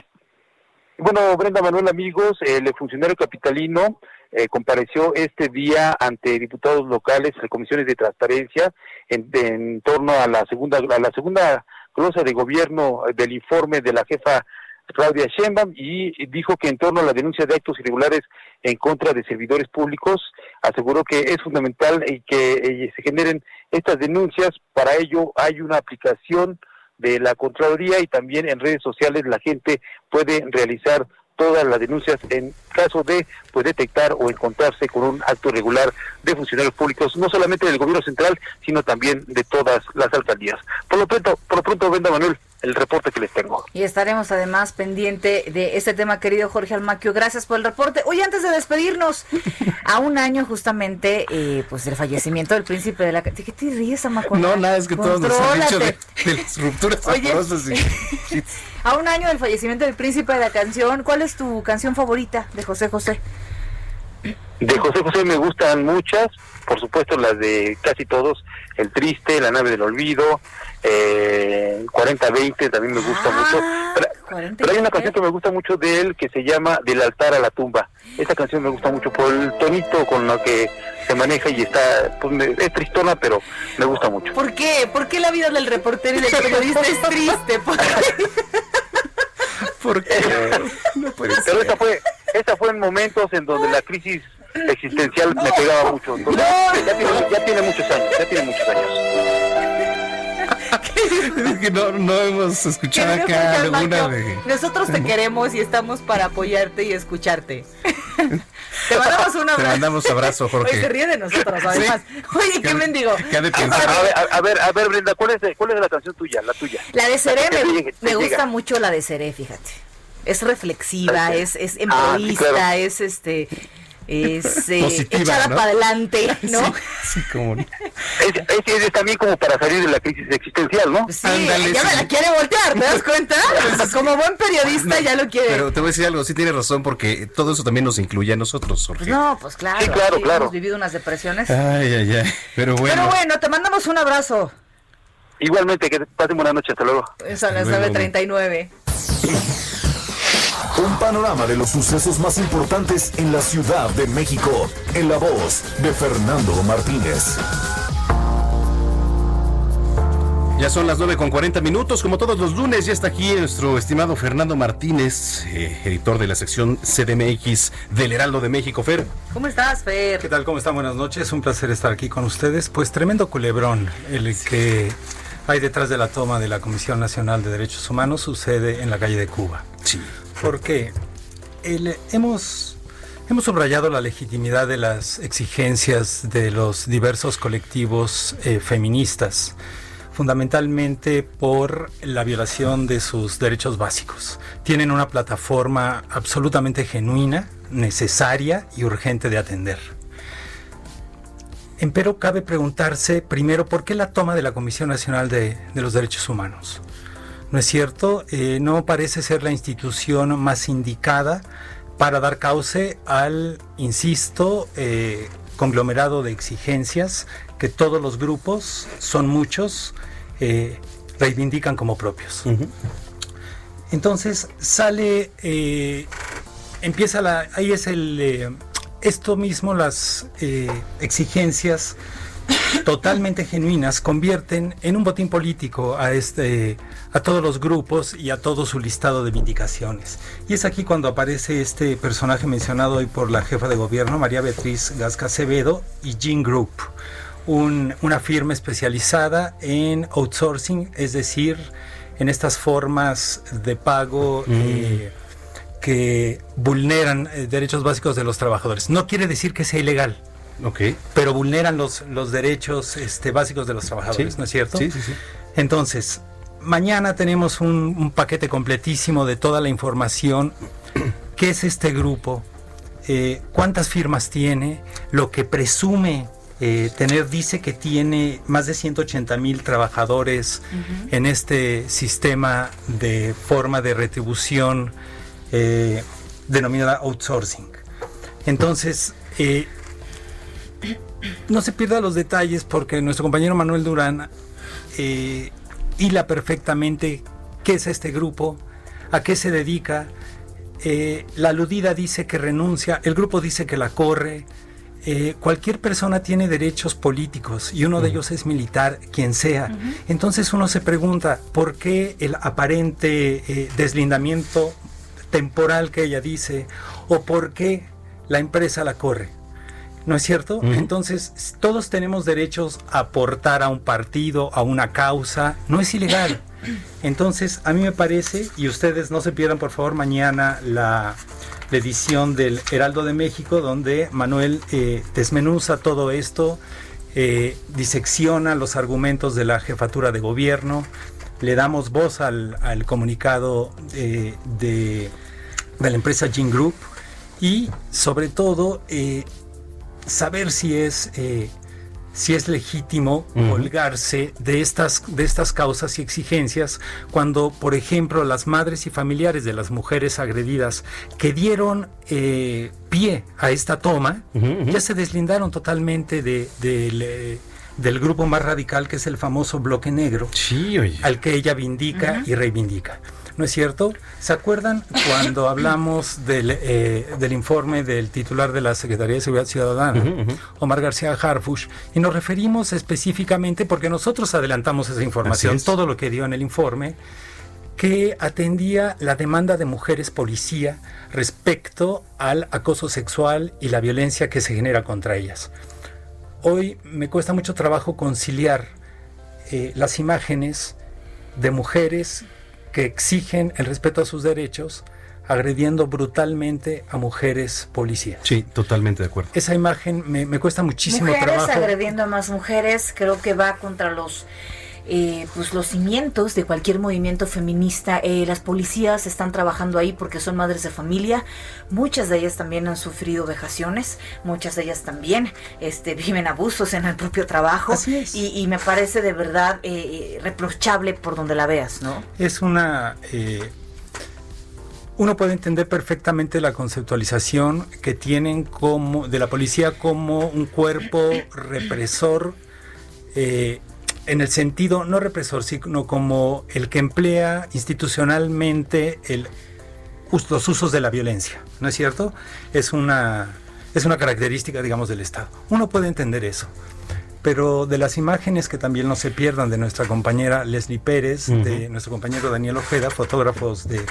Bueno, Brenda Manuel, amigos, el funcionario capitalino eh, compareció este día ante diputados locales, eh, comisiones de transparencia, en, en torno a la segunda a la segunda glosa de gobierno del informe de la jefa Claudia Sheinbaum y dijo que en torno a la denuncia de actos irregulares en contra de servidores públicos, aseguró que es fundamental y que eh, se generen estas denuncias. Para ello hay una aplicación de la Contraloría y también en redes sociales la gente puede realizar todas las denuncias en caso de pues, detectar o encontrarse con un acto irregular de funcionarios públicos, no solamente del gobierno central, sino también de todas las alcaldías. Por lo pronto, por lo pronto, Brenda Manuel, el reporte que les tengo. Y estaremos además pendiente de este tema, querido Jorge Almaquio. Gracias por el reporte. Oye, antes de despedirnos, a un año justamente eh, pues del fallecimiento del príncipe de la... ¿De qué te ríes, Amacona? no, nada, es que todos nos han dicho de, las rupturas Oye, amorosas y- A un año del fallecimiento del príncipe de la canción, ¿cuál es tu canción favorita de José José? De José José me gustan muchas, por supuesto las de casi todos, El Triste, La Nave del Olvido, eh, 40-20 también me gusta mucho. Pero, pero hay una canción que me gusta mucho de él que se llama Del altar a la tumba. Esa canción me gusta mucho por el tonito con lo que se maneja y está, pues me- es tristona, pero me gusta mucho. ¿Por qué? ¿Por qué la vida del reportero y del periodista es triste? ¿Por qué? ¿Por qué? No puede Pero esa fue, esa fue en momentos en donde la crisis existencial me pegaba mucho. Entonces, ya, tiene, ya tiene muchos años, ya tiene muchos años. que no, no hemos escuchado acá alguna de. Nosotros te queremos y estamos para apoyarte y escucharte. te mandamos un Te abrazo. mandamos abrazo, Jorge. Oye, se ríe de nosotros, además. Oye, ¿qué mendigo? ¿Qué ha de A ver, a, a ver, a ver, Brenda, ¿cuál es, ¿cuál es la canción tuya? La tuya. La de Seré, te me, llegue, te me gusta mucho la de Seré, fíjate. Es reflexiva, es, es Ah, sí, emprendista, claro. es este es eh, Positiva, echada ¿no? para adelante, ¿no? Sí, sí, como no. Es, es- es también como para salir de la crisis existencial, ¿no? Sí, Ándale, ya me sí. la quiere voltear, ¿te das cuenta? Como buen periodista ya lo quiere. Pero te voy a decir algo, sí tienes razón, porque todo eso también nos incluye a nosotros, Pues Jorge. no, pues claro. Sí, claro, claro. Hemos vivido unas depresiones. Ay, ay, ay. Pero bueno. Pero bueno, te mandamos un abrazo. Igualmente, que pasen buena noche, hasta luego. Son las Luego. 9.39. Un panorama de los sucesos más importantes en la Ciudad de México. En la voz de Fernando Martínez. Ya son las 9 con 40 minutos, como todos los lunes, ya está aquí nuestro estimado Fernando Martínez, eh, editor de la sección CDMX del Heraldo de México. Fer, ¿Cómo estás, Fer? ¿Qué tal? ¿Cómo están? Buenas noches. Un placer estar aquí con ustedes. Pues tremendo culebrón el que hay detrás de la toma de la Comisión Nacional de Derechos Humanos sucede en la calle de Cuba. Sí. Porque hemos, hemos subrayado la legitimidad de las exigencias de los diversos colectivos eh, feministas, fundamentalmente por la violación de sus derechos básicos. Tienen una plataforma absolutamente genuina, necesaria y urgente de atender. Empero cabe preguntarse primero por qué la toma de la Comisión Nacional de los Derechos Humanos. ¿No es cierto? Eh, no parece ser la institución más indicada para dar cauce al, insisto, eh, conglomerado de exigencias que todos los grupos, son muchos, eh, reivindican como propios. Entonces sale, empieza la, ahí es el, esto mismo, las exigencias totalmente genuinas convierten en un botín político a este a todos los grupos y a todo su listado de vindicaciones. Y es aquí cuando aparece este personaje mencionado hoy por la jefa de gobierno, María Beatriz Gasca Acevedo, y Jean Group, un- una firma especializada en outsourcing, es decir, en estas formas de pago eh, que vulneran eh, derechos básicos de los trabajadores. No quiere decir que sea ilegal, ok. pero vulneran los, los derechos este, básicos de los trabajadores, Sí. ¿no es cierto? Sí, sí, sí. Entonces, mañana tenemos un, un paquete completísimo de toda la información. ¿Qué es este grupo? Eh, ¿Cuántas firmas tiene? Lo que presume eh, tener, dice que tiene más de 180 mil trabajadores en este sistema de forma de retribución eh, denominada outsourcing. Entonces, eh, no se pierda los detalles porque nuestro compañero Manuel Durán eh, hila perfectamente qué es este grupo, a qué se dedica. Eh, la aludida dice que renuncia, el grupo dice que la corre. Eh, cualquier persona tiene derechos políticos y uno de ellos es militar, quien sea. Entonces uno se pregunta, ¿por qué el aparente eh, deslindamiento temporal que ella dice? ¿O por qué la empresa la corre? ¿No es cierto? Entonces, todos tenemos derechos a aportar a un partido, a una causa. No es ilegal. Entonces, a mí me parece, y ustedes no se pierdan por favor mañana la, la edición del Heraldo de México, donde Manuel eh, desmenuza todo esto, eh, disecciona los argumentos de la jefatura de gobierno, le damos voz al, al comunicado eh, de, de la empresa Gin Group y sobre todo eh, saber si es eh, si es legítimo Ujú. colgarse de estas de estas causas y exigencias cuando por ejemplo las madres y familiares de las mujeres agredidas que dieron eh, pie a esta toma ya se deslindaron totalmente de, del, eh, del grupo más radical que es el famoso bloque negro al que ella vindica y reivindica ¿No es cierto? ¿Se acuerdan cuando hablamos del, eh, del informe del titular de la Secretaría de Seguridad Ciudadana, Omar García Harfush? Y nos referimos específicamente, porque nosotros adelantamos esa información, es. todo lo que dio en el informe, que atendía la demanda de mujeres policía respecto al acoso sexual y la violencia que se genera contra ellas. Hoy me cuesta mucho trabajo conciliar eh, las imágenes de mujeres que exigen el respeto a sus derechos agrediendo brutalmente a mujeres policías. Sí, totalmente de acuerdo. Esa imagen me, me cuesta muchísimo mujeres trabajo. agrediendo a más mujeres, creo que va contra los eh, pues los cimientos de cualquier movimiento feminista. Eh, las policías están trabajando ahí porque son madres de familia. Muchas de ellas también han sufrido vejaciones. Muchas de ellas también este, viven abusos en el propio trabajo. Y, y me parece de verdad eh, reprochable por donde la veas, ¿no? Es una... uno puede entender perfectamente la conceptualización que tienen como de la policía como un cuerpo represor eh, en el sentido no represor sino como el que emplea institucionalmente el, los usos de la violencia no es cierto es una es una característica digamos del Estado. Uno puede entender eso pero de las imágenes que también no se pierdan de nuestra compañera Leslie Pérez, de nuestro compañero Daniel Ojeda, fotógrafos de,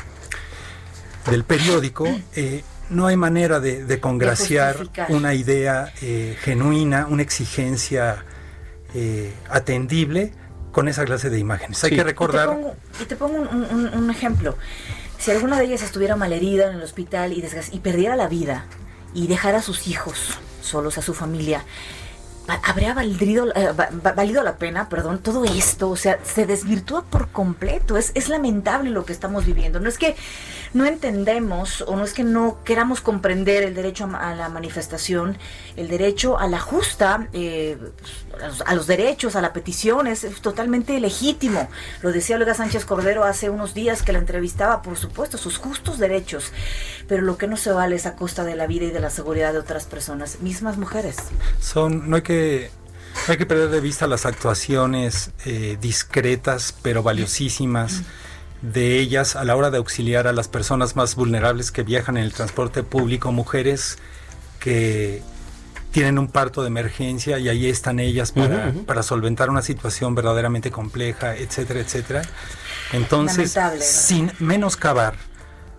del periódico, eh, no hay manera de, de congraciar una idea eh, genuina, una exigencia eh, atendible con esa clase de imágenes. Hay que recordar... Y te pongo, y te pongo un, un- un ejemplo. Si alguna de ellas estuviera malherida en el hospital y, perdiera la vida y dejara a sus hijos solos, a su familia, ¿habría valido, eh, va- va- valido la pena, perdón, todo esto? O sea, se desvirtúa por completo. Es, es lamentable lo que estamos viviendo. No es que no entendemos o no es que no queramos comprender el derecho a, la manifestación, el derecho a la justa, eh, a, los, a los derechos, a la petición, es, totalmente legítimo. Lo decía Olga Sánchez Cordero hace unos días que la entrevistaba, por supuesto, sus justos derechos, pero lo que no se vale es a costa de la vida y de la seguridad de otras personas, mismas mujeres. son no hay que no hay que perder de vista las actuaciones eh, discretas pero valiosísimas de ellas a la hora de auxiliar a las personas más vulnerables que viajan en el transporte público, mujeres que tienen un parto de emergencia y ahí están ellas para, solventar una situación verdaderamente compleja, etcétera, etcétera. Entonces, Lamentable, sin menoscabar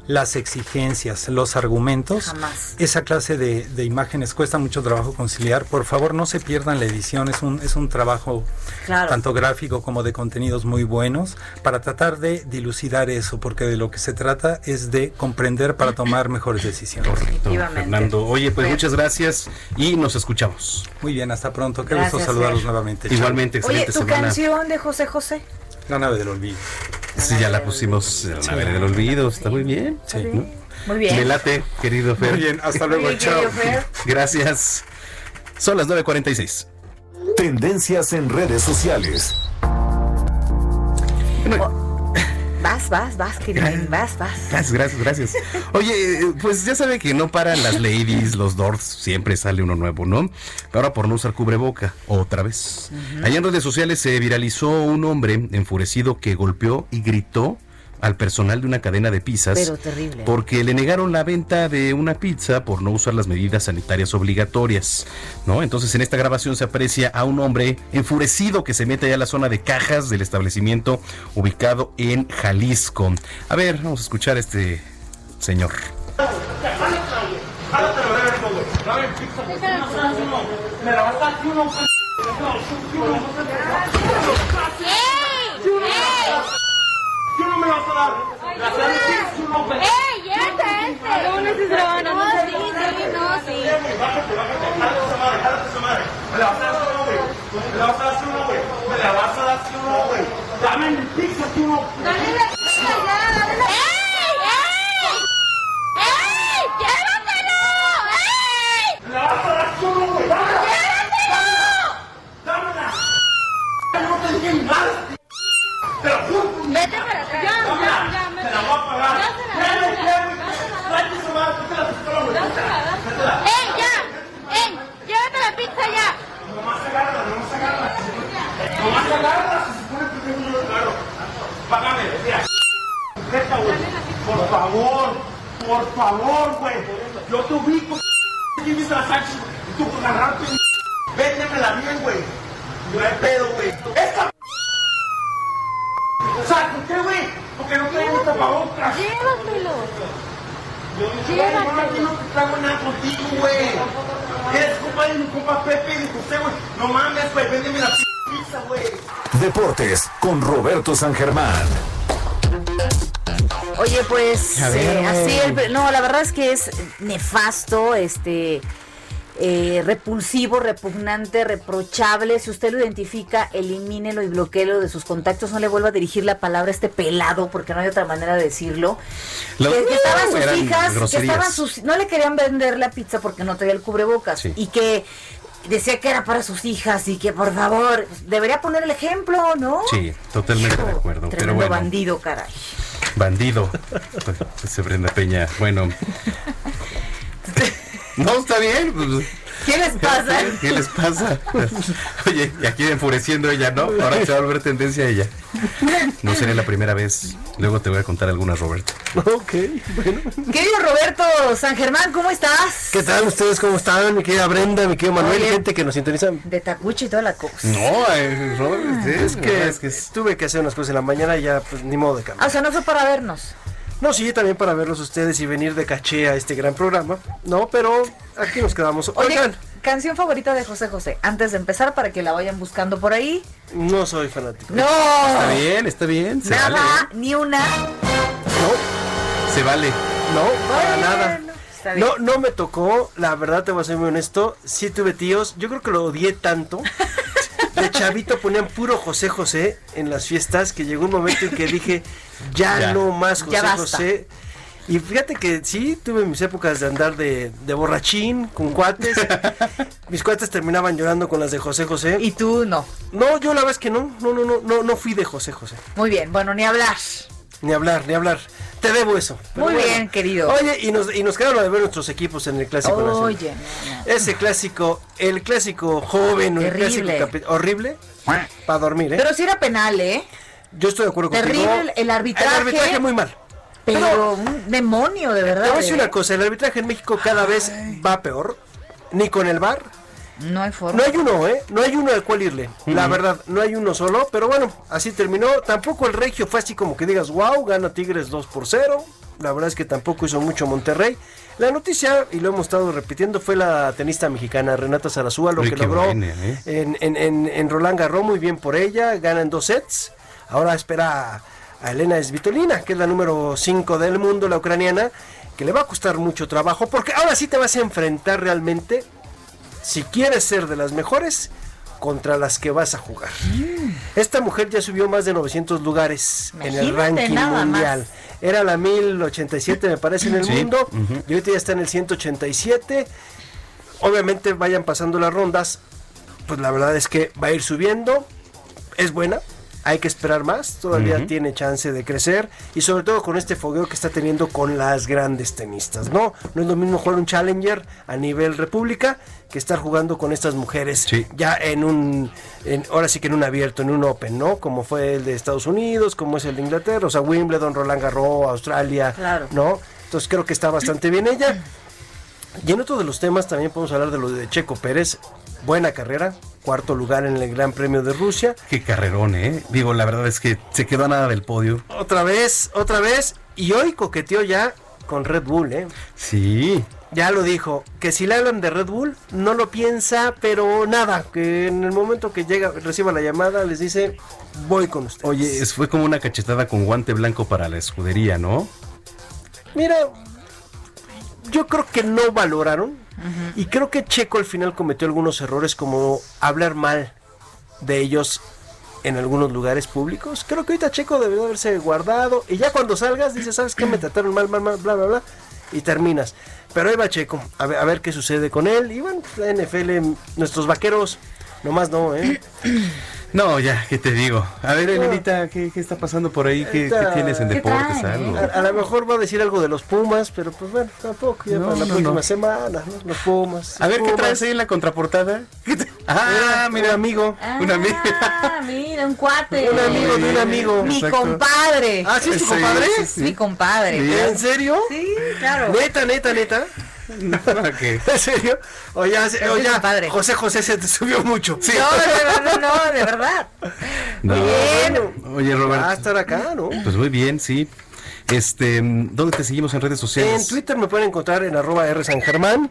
las exigencias, los argumentos, Jamás. esa clase de, de imágenes cuesta mucho trabajo conciliar. Por favor, no se pierdan la edición. Es un, es un trabajo Claro. tanto gráfico como de contenidos muy buenos para tratar de dilucidar eso, porque de lo que se trata es de comprender para tomar mejores decisiones. Fernando, oye, pues muchas gracias y nos escuchamos. Muy bien, hasta pronto. Qué Gracias, gusto saludarlos Fer. nuevamente. Igualmente, Oye, excelente tu semana. canción de José José. La nave del olvido. Sí, ya la pusimos en la verga del olvido, está muy bien. Sí. ¿no? Muy bien. Me late, querido Fer. Muy bien, hasta luego, Muy bien, chao. Gracias. Son las 9.46. Tendencias en redes sociales. Vas, vas, vas, querido, vas, vas. Gracias, gracias, gracias. Oye, eh, pues ya sabe que no paran las ladies, los dorks, siempre sale uno nuevo, ¿no? Ahora por no usar cubreboca, otra vez. Allá en redes sociales se viralizó un hombre enfurecido que golpeó y gritó al personal de una cadena de pizzas Pero terrible. porque le negaron la venta de una pizza por no usar las medidas sanitarias obligatorias, ¿no? Entonces en esta grabación se aprecia a un hombre enfurecido que se mete allá a la zona de cajas del establecimiento ubicado en Jalisco. A ver, vamos a escuchar a este señor. ¡Tú no me vas a dar! ¡La sangre, tú no me- ¡Ey, ya este! No, no es drama, no, sí, sí, no, sí. Bájate, bájate, jálate esa madre, jálate esa madre. Me la vas a dar o no, güey. Me la vas a dar o no, güey. Me la vas a dar o no, güey. Dame mi pizza, tú no. Dale la pizza ya, dale la. ¡Ey, llévatelo! A. Dámela. ¡Llévatelo! Dámela. No te dije madre. Te lo juro. Vete para acá. Ya, ya, ya. Te la voy a pagar. Dame, dame. Tráete esa madre, tráete la pistola, güey. Tráetela. ¡Ey, ya! ¡Ey, llévate la pizza ya! Nomás agárrala, nomás agárrala. Nomás agárrala, se supone que tengo yo claro. Págame, mira. Neta, güey. Por favor, por favor, güey. Yo te ubico. ¿Quién dice la Sánchez? Y tú agarrarte. Véndemela bien, güey. No hay pedo, güey. Esta. Porque no traemos tapabocas. Llévatelo. Llévatelo. No trago nada contigo, güey. Eres compa de mi compa Pepe y de José, güey. No mames, güey. Véndeme la p pizza, güey. Deportes con Roberto San Germán. Oye, pues eh, así el- no, la verdad es que es nefasto, este eh, repulsivo, repugnante, reprochable. Si usted lo identifica, elimínelo y bloqueelo de sus contactos. No le vuelva a dirigir la palabra a este pelado, porque no hay otra manera de decirlo. Lo- que, que estaban sus hijas, que estaban sus, no le querían vender la pizza porque no traía el cubrebocas y que decía que era para sus hijas y que por favor debería poner el ejemplo, ¿no? Sí, totalmente de acuerdo. Pero Tremendo bueno, bandido, caray. bandido. Ese Brenda Peña. Bueno. No, está bien. pues, ¿Qué les pasa? ¿Qué les pasa? Oye, y aquí enfureciendo ella, ¿no? Ahora se va a volver tendencia ella. No sería la primera vez. Luego te voy a contar algunas, Roberto. Ok, bueno. Querido Roberto San Germán, ¿cómo estás? ¿Qué tal ustedes? ¿Cómo están? Mi querida Brenda, mi querido Manuel, Oye. gente que nos sintoniza. De Tacuchi y toda la cosa. No, eh, Robert, es que, es que tuve que hacer unas cosas en la mañana y ya, pues ni modo de cambiar. O sea, no fue para vernos. No, sí, también para verlos ustedes y venir de caché a este gran programa. No, pero aquí nos quedamos. Oye, Oigan, canción favorita de José José. Antes de empezar, para que la vayan buscando por ahí. no soy fanático. No. Está bien, está bien. Se Nada, vale. ni una. Se vale. No, para nada. Está bien. No, no me tocó, la verdad te voy a ser muy honesto. Sí tuve tíos, yo creo que lo odié tanto. De chavito ponían puro José José en las fiestas que llegó un momento en que dije, ya, Ya. no más José Ya basta. José. Y fíjate que sí, tuve mis épocas de andar de, de borrachín, con cuates. mis cuates terminaban llorando con las de José José. Y tú no. No, yo la verdad es que no, no, no, no, no, no fui de José José. Muy bien, bueno, ni hablar. Ni hablar, ni hablar. Te debo eso. Pero Muy bueno. bien, querido. Oye, y nos, y nos quedaron a ver nuestros equipos en el Clásico Nacional. Oye, Ese clásico, el clásico joven o el clásico horrible para dormir, ¿eh? Pero sí era penal, ¿eh? Yo estoy de acuerdo contigo. Terrible el arbitraje. El arbitraje muy mal. Pero un demonio, de verdad. Te voy a decir una cosa, el arbitraje en México cada vez va peor. Ni con el VAR. No hay forma. No hay uno, ¿eh? No hay uno al cual irle. La verdad, no hay uno solo. Pero bueno, así terminó. Tampoco el Regio fue así como que digas, wow, gana Tigres 2 por 0. La verdad es que tampoco hizo mucho Monterrey. La noticia, y lo hemos estado repitiendo, fue la tenista mexicana Renata Zarazúa, lo Uy, que logró buena, ¿eh? en, en, en, en Roland Garros, muy bien por ella. Gana en dos sets. Ahora espera a, a Elena Svitolina, que es la número 5 del mundo, la ucraniana, que le va a costar mucho trabajo, porque ahora sí te vas a enfrentar realmente si quieres ser de las mejores contra las que vas a jugar. Esta mujer ya subió más de 900 lugares en el ranking mundial. más. Era la 1087 me parece en el Sí, mundo y ahorita ya está en el 187. Obviamente vayan pasando las rondas, pues la verdad es que va a ir subiendo. Es buena, hay que esperar más, todavía tiene chance de crecer y sobre todo con este fogueo que está teniendo con las grandes tenistas, ¿no? No es lo mismo jugar un Challenger a nivel república que estar jugando con estas mujeres ya en un, en, ahora sí que en un abierto, en un Open, ¿no? Como fue el de Estados Unidos, como es el de Inglaterra, o sea, Wimbledon, Roland Garros, Australia, Claro. ¿no? Entonces creo que está bastante bien ella. Y en otro de los temas también podemos hablar de lo de Checo Pérez. Buena carrera, cuarto lugar en el Gran Premio de Rusia. Qué carrerón, ¿eh? Digo, la verdad es que se quedó a nada del podio. Otra vez, otra vez. Y hoy coqueteó ya con Red Bull, ¿eh? Sí. Ya lo dijo, que si le hablan de Red Bull, no lo piensa, pero nada, que en el momento que llega, reciba la llamada, les dice, voy con usted. Oye, fue como una cachetada con guante blanco para la escudería, ¿no? Mira, yo creo que no valoraron y creo que Checo al final cometió algunos errores como hablar mal de ellos en algunos lugares públicos. Creo que ahorita Checo debería haberse guardado y ya cuando salgas dices, ¿sabes qué? Me trataron mal, mal, mal, bla, bla, bla y terminas. Pero ahí va Checo, a ver, a ver qué sucede con él. Y bueno, la NFL, nuestros vaqueros, nomás no, ¿eh? No, ya, ¿qué te digo? A ver, Elenita, ¿qué, qué está pasando por ahí? ¿Qué, qué tienes en ¿Qué deportes? Algo? A, a lo mejor va a decir algo de los Pumas, pero pues bueno, tampoco, ya No, para la no, próxima no. semana, ¿no? Los Pumas. A ver, ¿qué Pumas. traes ahí en la contraportada? Ah, mira, un amigo. Un amigo. Ah, mira, un cuate. Un amigo de un amigo. Mi Exacto. compadre. Ah, ¿sí es tu Sí, compadre? sí, sí. Mi compadre. ¿En serio? Sí, claro. Neta, neta, neta. ¿En serio? O ya, o ya José José se te subió mucho. No, no, no, no, de verdad. No. Bien. Oye, Robert. Va a estar acá, ¿no? Pues muy bien, sí. Este, ¿dónde te seguimos en redes En sociales? Twitter me pueden encontrar en arroba R San Germán.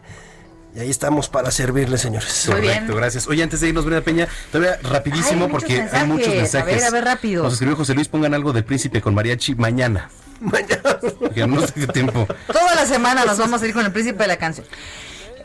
Y ahí estamos para servirles, señores. Correcto, gracias. Oye, antes de irnos, Brenda Peña, todavía rapidísimo Hay muchos porque hay mensajes. muchos A mensajes. ver, a ver, rápido. Nos escribió José Luis, pongan algo del príncipe con mariachi mañana. Mañana. No sé qué tiempo. Toda la semana nos vamos a ir con el príncipe de la canción.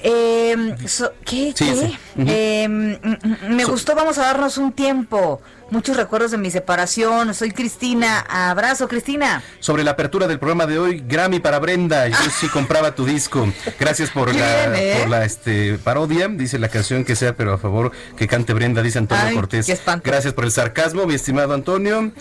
Eh, so- ¿Qué? Sí, ¿Qué? sí. Eh, mm, mm, me So- gustó, vamos a darnos un tiempo. Muchos recuerdos de mi separación. Soy Cristina. Abrazo, Cristina. Sobre la apertura del programa de hoy, Grammy para Brenda. Yo sí compraba tu disco. Gracias por la, ¿eh? por la este, parodia. Dice la canción que sea, pero a favor que cante Brenda, dice Antonio Ay, Cortés. qué. Gracias por el sarcasmo, mi estimado Antonio.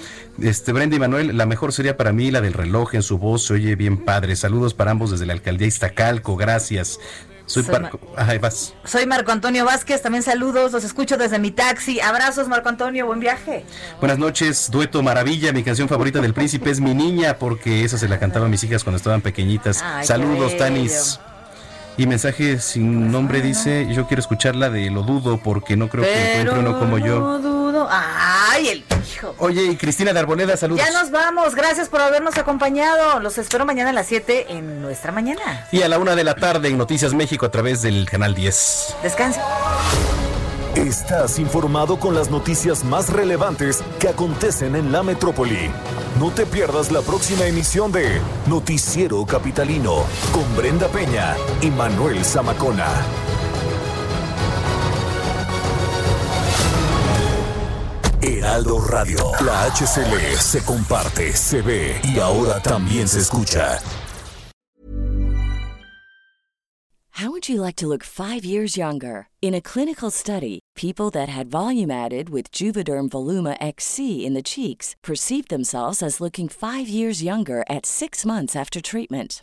Este, Brenda y Manuel, la mejor sería para mí la del reloj en su voz, se oye bien padre. Saludos para ambos desde la alcaldía Iztacalco, gracias. Soy Soy Parco. Ajá, vas. Soy Marco Antonio Vázquez. También saludos. Los escucho desde mi taxi. Abrazos, Marco Antonio. Buen viaje. Buenas noches, dueto maravilla. Mi canción favorita del príncipe es Mi Niña, porque esa se la cantaba a mis hijas cuando estaban pequeñitas. Ay, Saludos. Tanis. Y mensaje sin nombre dice, yo quiero escucharla de Lo Dudo porque no creo que encuentre uno como yo. Ay, el hijo. Oye, y Cristina de Arboleda, saludos. Ya nos vamos. Gracias por habernos acompañado. Los espero mañana a las 7 en nuestra mañana. Y a la una de la tarde en Noticias México a través del canal 10. Descansa. Estás informado con las noticias más relevantes que acontecen en la metrópoli. No te pierdas la próxima emisión de Noticiero Capitalino con Brenda Peña y Manuel Zamacona. Heraldo Radio. La HCL se comparte, se ve y ahora también se escucha. How would you like to look five years younger? In a clinical study, people that had volume added with Juvederm Voluma XC in the cheeks perceived themselves as looking five years younger at six months after treatment.